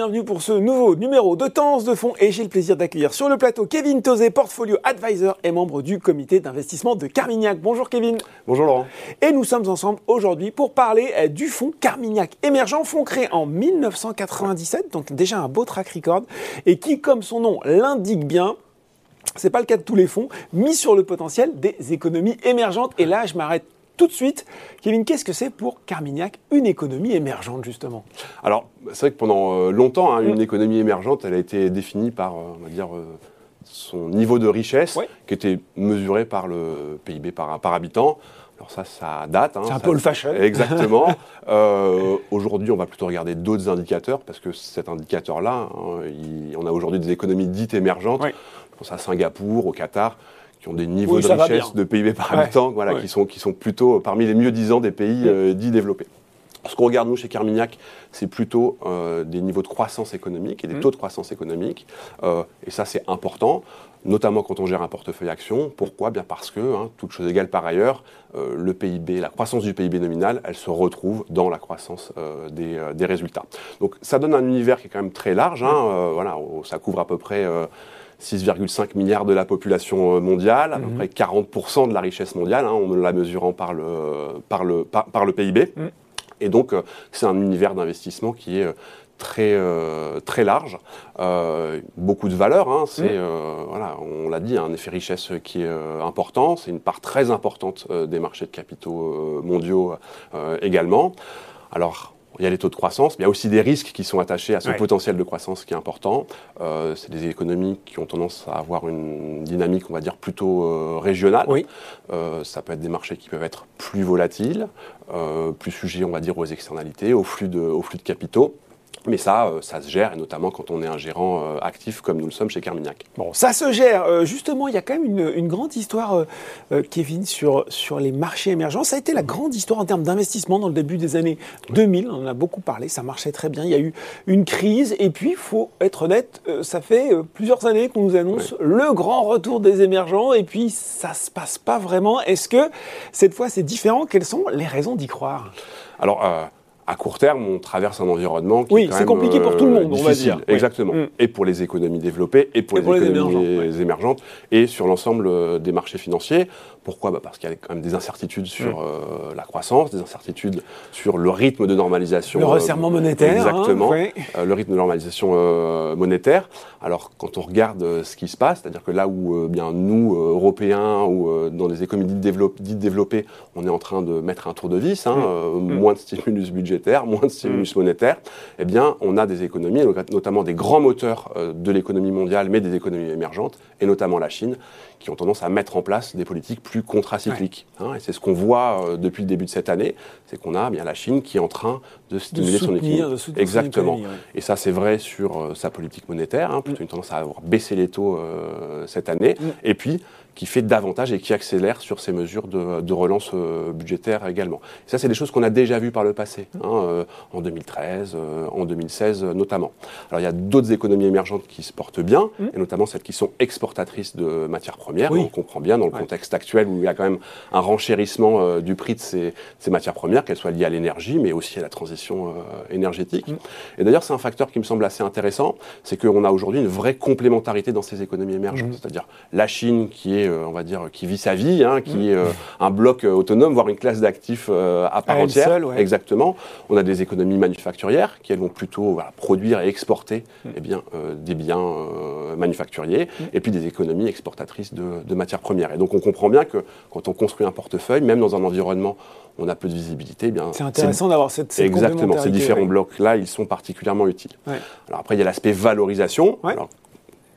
Bienvenue pour ce nouveau numéro de Tendance de fonds et j'ai le plaisir d'accueillir sur le plateau Kevin Tozé, Portfolio Advisor et membre du comité d'investissement de Carmignac. Bonjour Kevin. Bonjour Laurent. Et nous sommes ensemble aujourd'hui pour parler euh, du fonds Carmignac émergent, fonds créé en 1997, donc déjà un beau track record et qui, comme son nom l'indique bien, c'est pas le cas de tous les fonds, mis sur le potentiel des économies émergentes. Et là, je m'arrête tout de suite. Kevin, qu'est-ce que c'est pour Carmignac une économie émergente, justement? Alors, c'est vrai que pendant euh, longtemps, hein, une Mm. économie émergente, elle a été définie par, euh, on va dire, euh, son niveau de richesse, qui était mesuré par le PIB par, par habitant. Alors ça, ça date. hein, C'est un peu old fashion. Exactement. Euh, aujourd'hui, on va plutôt regarder d'autres indicateurs, parce que cet indicateur-là, hein, il- on a aujourd'hui des économies dites émergentes. Ouais. Je pense à Singapour, au Qatar, qui ont des niveaux Oui, de richesse de PIB par Ouais. habitant, voilà, Ouais. qui, sont, qui sont plutôt parmi les mieux disants des pays Mm. euh, dits développés. Ce qu'on regarde, nous, chez Carmignac, c'est plutôt euh, des niveaux de croissance économique et des Mm. taux de croissance économique. Euh, et ça, c'est important, notamment quand on gère un portefeuille action. Pourquoi? Bien parce que, hein, toute chose égale par ailleurs, euh, le PIB, la croissance du PIB nominal, elle se retrouve dans la croissance euh, des, euh, des résultats. Donc, ça donne un univers qui est quand même très large. hein, euh, voilà, ça couvre à peu près... euh, 6,5 milliards de la population euh, mondiale, à peu Mhm. près 40% de la richesse mondiale, hein, en la mesurant par le, par le, par, par le PIB. Mhm. Et donc, euh, c'est un univers d'investissement qui est euh, très, euh, très large, Euh, beaucoup de valeur. hein, c'est, Mhm. euh, voilà, on l'a dit, un effet richesse qui est important. C'est une part très importante des marchés de capitaux mondiaux également. Alors, il y a les taux de croissance, mais il y a aussi des risques qui sont attachés à ce Ouais. potentiel de croissance qui est important. Euh, c'est des économies qui ont tendance à avoir une dynamique, on va dire, plutôt euh, régionale. Oui. Euh, ça peut être des marchés qui peuvent être plus volatiles, plus sujets, on va dire, aux externalités, aux flux de, aux flux de capitaux. Mais ça, euh, ça se gère, et notamment quand on est un gérant euh, actif comme nous le sommes chez Carmignac. Bon, ça se gère. Euh, justement, il y a quand même une, une grande histoire, Kevin, sur, sur les marchés émergents. Ça a été la grande histoire en termes d'investissement dans le début des années 2000. On en a beaucoup parlé, ça marchait très bien. Il y a eu une crise. Et puis, il faut être honnête, ça fait plusieurs années qu'on nous annonce le grand retour des émergents. Et puis, ça se passe pas vraiment. Est-ce que cette fois, c'est différent? Quelles sont les raisons d'y croire? Alors, euh, à court terme, on traverse un environnement qui Oui, est quand c'est même, compliqué pour tout le monde, on va difficile. dire. Exactement. Mm. Et pour les économies développées, et pour Et les pour les économies émergentes, et sur l'ensemble euh, des marchés financiers. Pourquoi? Bah, Parce qu'il y a quand même des incertitudes sur Mm. euh, la croissance, des incertitudes sur le rythme de normalisation. Le euh, resserrement monétaire. hein, Exactement. euh, le rythme de normalisation euh, monétaire. Alors, quand on regarde euh, ce qui se passe, c'est-à-dire que là où euh, bien nous, euh, Européens, ou euh, dans les économies dites, développ- dites développées, on est en train de mettre un tour de vis, hein, Mm. euh, moins de stimulus budgétaire, moins de stimulus monétaire, eh bien, on a des économies, notamment des grands moteurs euh, de l'économie mondiale, mais des économies émergentes, et notamment la Chine, qui ont tendance à mettre en place des politiques plus contracycliques. hein. et c'est ce qu'on voit euh, depuis le début de cette année, c'est qu'on a eh bien la Chine qui est en train de De stimuler son économie. son Exactement. économie, ouais. Et ça, c'est vrai sur euh, sa politique monétaire, hein, plutôt une tendance à avoir baissé les taux euh, cette année, Mm. et puis qui fait davantage et qui accélère sur ses mesures de, de relance euh, budgétaire également. Et ça, c'est des choses qu'on a déjà vues par le passé, hein, euh, en 2013, euh, en 2016 euh, notamment. Alors, il y a d'autres économies émergentes qui se portent bien, Mm. et notamment celles qui sont exportatrices de matières premières. Oui. On comprend bien dans le Ouais. contexte actuel où il y a quand même un renchérissement du prix de ces, ces matières premières, qu'elles soient liées à l'énergie, mais aussi à la transition énergétique. Mm. Et d'ailleurs, c'est un facteur qui me semble assez intéressant, c'est qu'on a aujourd'hui une vraie complémentarité dans ces économies émergentes. Mhm. C'est-à-dire la Chine qui est, on va dire, qui vit sa vie, hein, qui Mhm. est euh, un bloc euh, autonome, voire une classe d'actifs euh, à part À entière. seule, ouais. Exactement. On a des économies manufacturières qui elles vont plutôt voilà, produire et exporter Mhm. eh bien, euh, des biens euh, manufacturiers, Mhm. et puis des économies exportatrices de, de matières premières. Et donc on comprend bien que quand on construit un portefeuille, même dans un environnement où on a peu de visibilité, eh bien C'est intéressant d'avoir cette, cette Exactement, ces différents ouais. blocs-là, ils sont particulièrement utiles. Ouais. Alors après, il y a l'aspect valorisation. Ouais. Alors,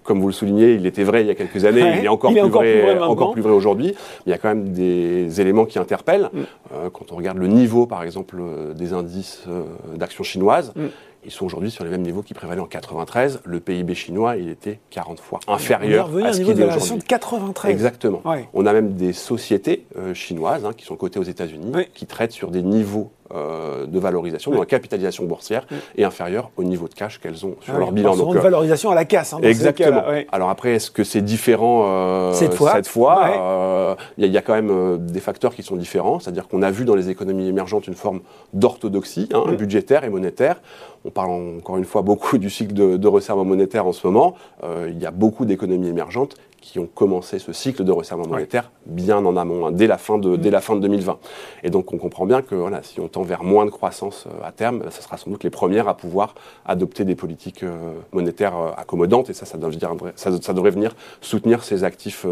comme vous le soulignez, il était vrai il y a quelques années, Ouais, il est encore, il est plus, encore vrai, plus vrai maintenant. encore plus vrai aujourd'hui. Mais il y a quand même des éléments qui interpellent. Mm. Euh, quand on regarde le niveau, par exemple, euh, des indices euh, d'actions chinoises, Mm. ils sont aujourd'hui sur les mêmes niveaux qui prévalaient en 93. Le PIB chinois, il était 40 fois On est inférieur revenu à ce niveau qu'il de est aujourd'hui. de 93. Exactement. Ouais. On a même des sociétés euh, chinoises hein, qui sont cotées aux États-Unis Oui. qui traitent sur des niveaux de valorisation, la capitalisation boursière est inférieure au niveau de cash qu'elles ont sur Ah leur oui, bilan. Donc, une euh, valorisation à la casse. hein, dans Exactement. Alors après, est-ce que c'est différent euh, Cette fois. Euh, Il y, a- il y a quand même euh, des facteurs qui sont différents. C'est-à-dire qu'on a vu dans les économies émergentes une forme d'orthodoxie hein, budgétaire et monétaire. On parle encore une fois beaucoup du cycle de, de resserrement monétaire en ce moment. Euh, il y a beaucoup d'économies émergentes qui ont commencé ce cycle de resserrement monétaire bien en amont, hein, dès, la fin de, dès la fin de 2020. Et donc on comprend bien que voilà, si on tend vers moins de croissance euh, à terme, ce sera sans doute les premières à pouvoir adopter des politiques euh, monétaires euh, accommodantes. Et ça, ça, devrait, ça, ça devrait venir soutenir ces actifs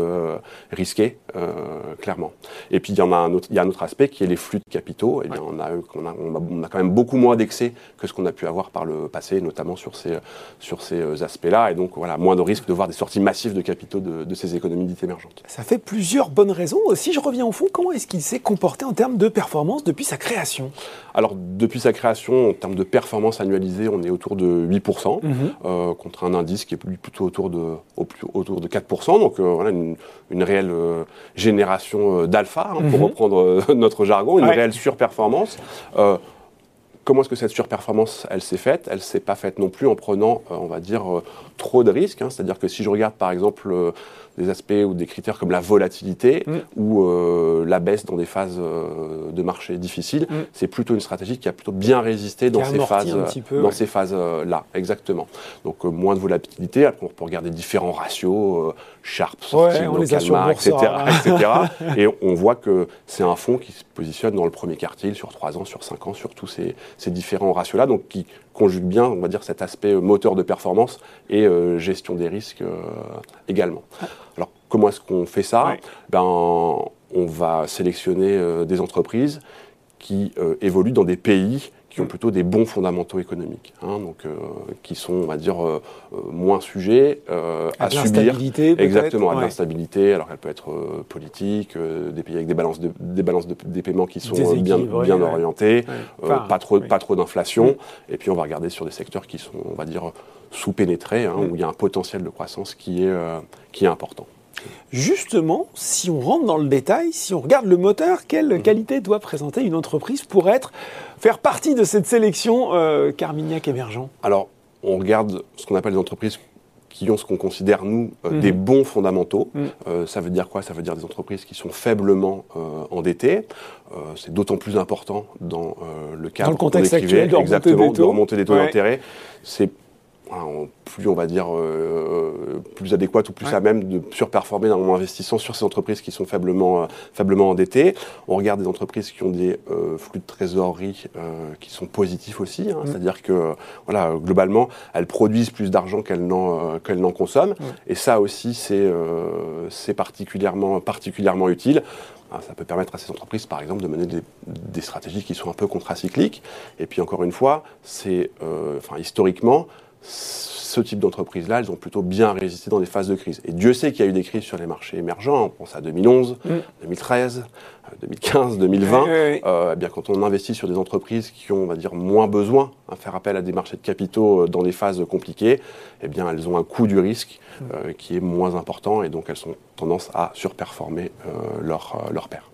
risqués, clairement. Et puis il y en a un autre, il y a un autre aspect qui est les flux de capitaux. Et bien, on, a, on, a, on, a, on a quand même beaucoup moins d'excès que ce qu'on a pu avoir par le passé, notamment sur ces, sur ces aspects-là. Et donc voilà, moins de risques de voir des sorties massives de capitaux de, de ces économies dites émergentes. Ça fait plusieurs bonnes raisons. Si je reviens au fond, comment est-ce qu'il s'est comporté en termes de performance depuis sa création? Alors, depuis sa création, en termes de performance annualisée, on est autour de 8%, Mhm. euh, contre un indice qui est plutôt autour de, au plus- autour de 4%. Donc, euh, voilà, une, une réelle euh, génération euh, d'alpha, hein, pour Mhm. reprendre euh, notre jargon, une Ouais. réelle surperformance. Comment est-ce que cette surperformance, elle s'est faite? Elle s'est pas faite non plus en prenant, euh, on va dire, euh, trop de risques. hein. C'est-à-dire que si je regarde, par exemple, euh, des aspects ou des critères comme la volatilité Mm. ou euh, la baisse dans des phases euh, de marché difficiles, Mm. c'est plutôt une stratégie qui a plutôt bien résisté dans ces amorti phases, un petit peu, dans ouais. ces phases-là, exactement. Donc moins de volatilité. Après, on peut regarder différents ratios, Sharp, les Calmar, etc., etc. Et on voit que c'est un fonds qui se positionne dans le premier quartile sur 3 ans, sur 5 ans, sur tous ces, ces différents ratios-là, donc qui conjugue bien, on va dire, cet aspect euh, moteur de performance et euh, gestion des risques euh, également. Alors, comment est-ce qu'on fait ça? Ben, On va sélectionner euh, des entreprises qui évoluent dans des pays qui ont plutôt des bons fondamentaux économiques, hein, donc euh, qui sont, on va dire, euh, euh, moins sujets euh, À à subir Exactement, à Ouais. l'instabilité. Alors elle peut être politique, des pays avec des balances de, des balances de- des paiements qui sont bien, bien ouais. orientés, Ouais. Enfin, pas trop, pas trop d'inflation. Et puis on va regarder sur des secteurs qui sont, on va dire, sous-pénétrés, hein, Mm. où il y a un potentiel de croissance qui est, qui est important. Justement, si on rentre dans le détail, si on regarde le moteur, quelle Mhm. qualité doit présenter une entreprise pour être, faire partie de cette sélection euh, Carmignac émergent? Alors, on regarde ce qu'on appelle des entreprises qui ont ce qu'on considère, nous, euh, Mhm. des bons fondamentaux. Mhm. Euh, ça veut dire quoi? Ça veut dire des entreprises qui sont faiblement euh, endettées. C'est d'autant plus important dans le cadre Dans le contexte actuel de remontée exactement, des taux. de remonter des taux Ouais. d'intérêt. C'est plus, on va dire, euh, plus adéquate ou plus Ouais. à même de surperformer en investissant sur ces entreprises qui sont faiblement, euh, faiblement endettées. On regarde des entreprises qui ont des euh, flux de trésorerie euh, qui sont positifs aussi, hein, Mm. c'est-à-dire que voilà, globalement, elles produisent plus d'argent qu'elles n'en euh, consomment. Et ça aussi, c'est euh, c'est particulièrement, particulièrement utile. Ah, Ça peut permettre à ces entreprises, par exemple, de mener des, des stratégies qui sont un peu contracycliques. Et puis, encore une fois, c'est, euh, enfin, historiquement, ce type d'entreprise-là, elles ont plutôt bien résisté dans des phases de crise. Et Dieu sait qu'il y a eu des crises sur les marchés émergents. On pense à 2011, Mm. 2013, euh, 2015, 2020. Ouais, ouais, ouais. Euh, eh bien, quand on investit sur des entreprises qui ont, on va dire, moins besoin à faire appel à des marchés de capitaux euh, dans des phases compliquées, eh bien, elles ont un coût du risque euh, qui est moins important et donc elles ont tendance à surperformer euh, leur, leur pair.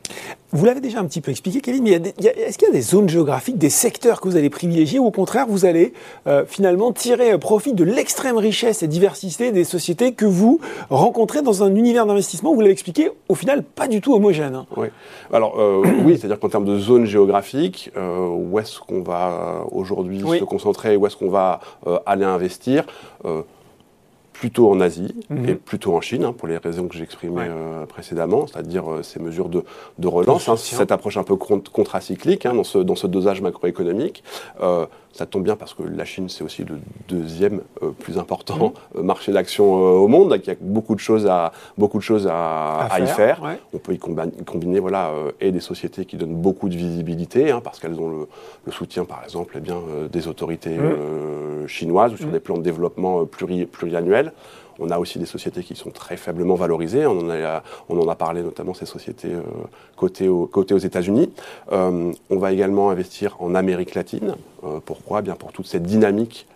Vous l'avez déjà un petit peu expliqué, Kevin, mais est-ce qu'il y a des zones géographiques, des secteurs que vous allez privilégier ou au contraire vous allez euh, finalement tirer profit de l'extrême richesse et diversité des sociétés que vous rencontrez dans un univers d'investissement, vous l'avez expliqué, au final pas du tout homogène hein? Oui. Alors euh, oui, c'est-à-dire qu'en termes de zone géographique, euh, où est-ce qu'on va euh, aujourd'hui Oui. se concentrer, où est-ce qu'on va euh, aller investir Plutôt en Asie Mhm. et plutôt en Chine, hein, pour les raisons que j'exprimais Ouais. euh, précédemment, c'est-à-dire euh, ces mesures de, de relance, hein, cette approche un peu con- contracyclique hein, dans, ce, dans ce dosage macroéconomique. Euh, ça tombe bien parce que la Chine, c'est aussi le deuxième euh, plus important euh, marché d'action euh, au monde, donc il y a beaucoup de choses à, beaucoup de choses à, à y faire. ouais. On peut y combiner voilà, euh, et des sociétés qui donnent beaucoup de visibilité, hein, parce qu'elles ont le, le soutien, par exemple, eh bien, des autorités Mm. chinoises ou sur Mm. des plans de développement pluri- pluriannuels. On a aussi des sociétés qui sont très faiblement valorisées. On en a, on en a parlé notamment ces sociétés euh, cotées, au- cotées aux États-Unis. Euh, on va également investir en Amérique latine. Euh, pourquoi? Eh Bien pour toute cette dynamique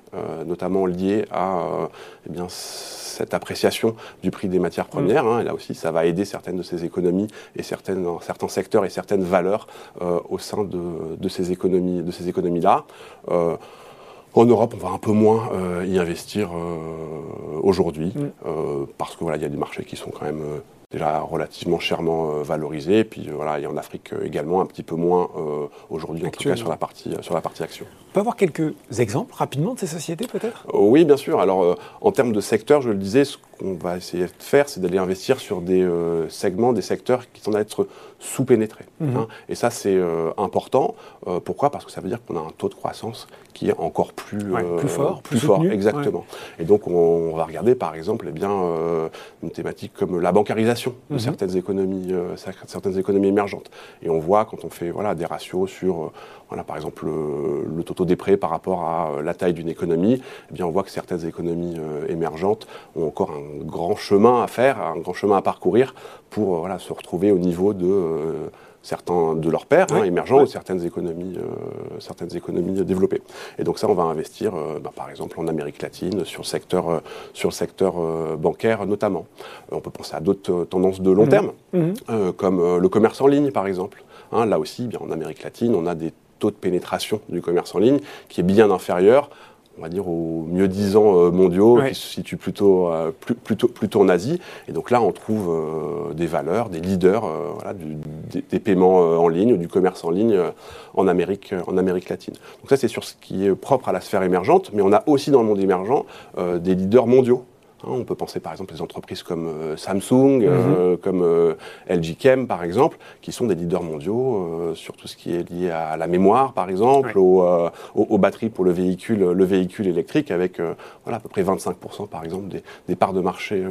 notamment liées à eh bien, cette appréciation du prix des matières mm. premières. Hein, et là aussi, ça va aider certaines de ces économies et certaines, certains secteurs et certaines valeurs au sein de, ces économies, de ces économies-là. En Europe, on va un peu moins y investir aujourd'hui, mm. parce que voilà, il y a des marchés qui sont quand même déjà relativement chèrement euh, valorisé. Et puis euh, voilà, il y a en Afrique euh, également un petit peu moins aujourd'hui, en tout cas sur la partie, sur la partie action. On peut avoir quelques exemples rapidement de ces sociétés peut-être? Oui, bien sûr. Alors en termes de secteur, je le disais, ce qu'on va essayer de faire, c'est d'aller investir sur des segments, des secteurs qui sont à être sous-pénétrés. Mhm. Hein. Et ça, c'est important. pourquoi? Parce que ça veut dire qu'on a un taux de croissance qui est encore plus, plus fort. Plus, fort, exactement. Et donc on, va regarder par exemple eh bien, une thématique comme la bancarisation de mhm. certaines, économies, euh, certaines économies émergentes. Et on voit quand on fait voilà, des ratios sur, euh, voilà, par exemple, le, taux des prêts par rapport à euh, la taille d'une économie, eh bien, on voit que certaines économies émergentes ont encore un grand chemin à faire, un grand chemin à parcourir pour voilà, se retrouver au niveau de certains de leurs pairs hein, émergents ou certaines économies, euh, certaines économies développées. Et donc ça, on va investir, euh, bah, par exemple, en Amérique latine, sur le secteur, euh, sur le secteur bancaire notamment. on peut penser à d'autres tendances de long mhm. terme, mhm. comme le commerce en ligne, par exemple. Hein, là aussi, bien, en Amérique latine, on a des taux de pénétration du commerce en ligne qui est bien inférieur on va dire, aux mieux disants euh, mondiaux qui se situent plutôt, euh, plutôt, plutôt en Asie. Et donc là, on trouve euh, des valeurs, des leaders voilà, des, paiements en ligne, du commerce en ligne en, Amérique, en Amérique latine. Donc ça, c'est sur ce qui est propre à la sphère émergente, mais on a aussi dans le monde émergent des leaders mondiaux. Hein, on peut penser par exemple les entreprises comme euh, Samsung, euh, mhm. comme euh, LG Chem par exemple, qui sont des leaders mondiaux sur tout ce qui est lié à la mémoire par exemple, aux, batteries pour le véhicule, le véhicule électrique, avec voilà, à peu près 25% par exemple des, parts de marché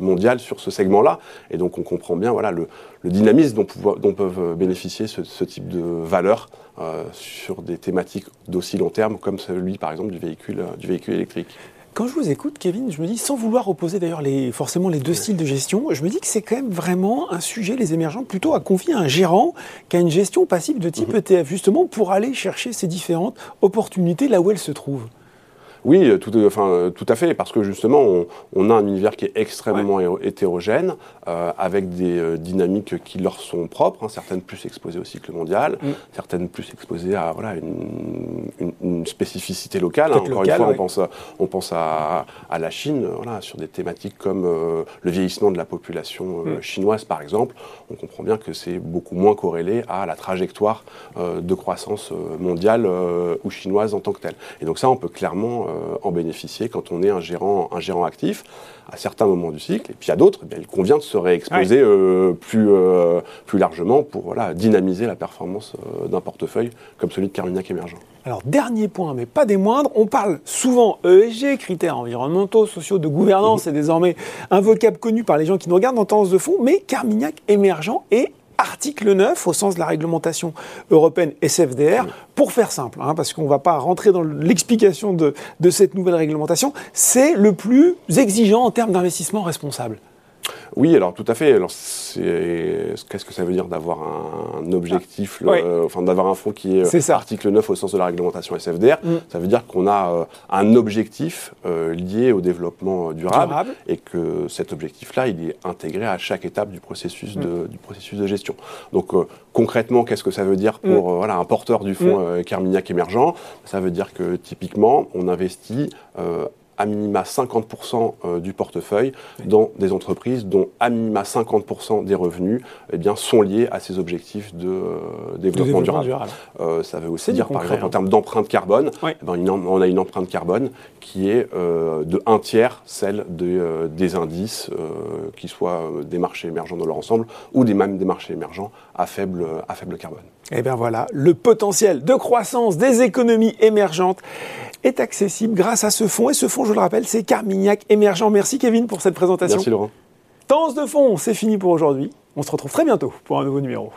mondiales sur ce segment-là. Et donc on comprend bien voilà, le, dynamisme dont, dont, peuvent bénéficier ce, type de valeurs sur des thématiques d'aussi long terme comme celui par exemple du véhicule, du véhicule électrique. Quand je vous écoute, Kevin, je me dis, sans vouloir opposer d'ailleurs les, forcément les deux styles de gestion, je me dis que c'est quand même vraiment un sujet, les émergents, plutôt à confier à un gérant qui a une gestion passive de type mhm. ETF, justement pour aller chercher ces différentes opportunités là où elles se trouvent. Oui, tout, enfin, tout à fait, parce que justement, on, a un univers qui est extrêmement hétérogène, euh, avec des euh, dynamiques qui leur sont propres, hein, certaines plus exposées au cycle mondial, mm. certaines plus exposées à voilà, une, spécificité locale. Hein. Encore une fois, on pense, on pense à, la Chine, voilà, sur des thématiques comme euh, le vieillissement de la population mm. chinoise, par exemple. On comprend bien que c'est beaucoup moins corrélé à la trajectoire de croissance mondiale ou chinoise en tant que telle. Et donc ça, on peut clairement euh, en bénéficier quand on est un gérant, un gérant actif à certains moments du cycle. Et puis à d'autres, eh il convient de se réexposer euh, plus, euh, plus largement pour voilà, dynamiser la performance d'un portefeuille comme celui de Carmignac Émergent. Alors, dernier point, mais pas des moindres, on parle souvent ESG, critères environnementaux, sociaux, de gouvernance, c'est désormais un vocable connu par les gens qui nous regardent en tendance de fond, mais Carmignac Émergent est article 9 au sens de la réglementation européenne SFDR. Pour faire simple, hein, parce qu'on ne va pas rentrer dans l'explication de, de cette nouvelle réglementation, c'est le plus exigeant en termes d'investissement responsable. Oui, alors tout à fait. Alors, qu'est-ce que ça veut dire d'avoir un, objectif, ah, enfin d'avoir un fonds qui est, est article 9 au sens de la réglementation SFDR mm. Ça veut dire qu'on a euh, un objectif euh, lié au développement euh, durable, et que cet objectif-là, il est intégré à chaque étape du processus, de, mm. du processus de gestion. Donc concrètement, qu'est-ce que ça veut dire pour mm. voilà, un porteur du fonds Carmignac émergent? Ça veut dire que typiquement, on investit à minima 50% euh, du portefeuille dans des entreprises dont à minima 50% des revenus eh bien, sont liés à ces objectifs de, euh, développement, durable. Euh, ça veut aussi dire, par exemple, en hein. termes d'empreinte carbone, eh ben, on a une empreinte carbone qui est de un tiers celle de, des indices, qui soient des marchés émergents dans leur ensemble ou des, même des marchés émergents à faible, à faible carbone. Et eh bien voilà, le potentiel de croissance des économies émergentes est accessible grâce à ce fonds. Et ce fonds, je le rappelle, c'est Carmignac Émergent. Merci Kevin pour cette présentation. Merci Laurent. Tendance de fond, c'est fini pour aujourd'hui. On se retrouve très bientôt pour un nouveau numéro.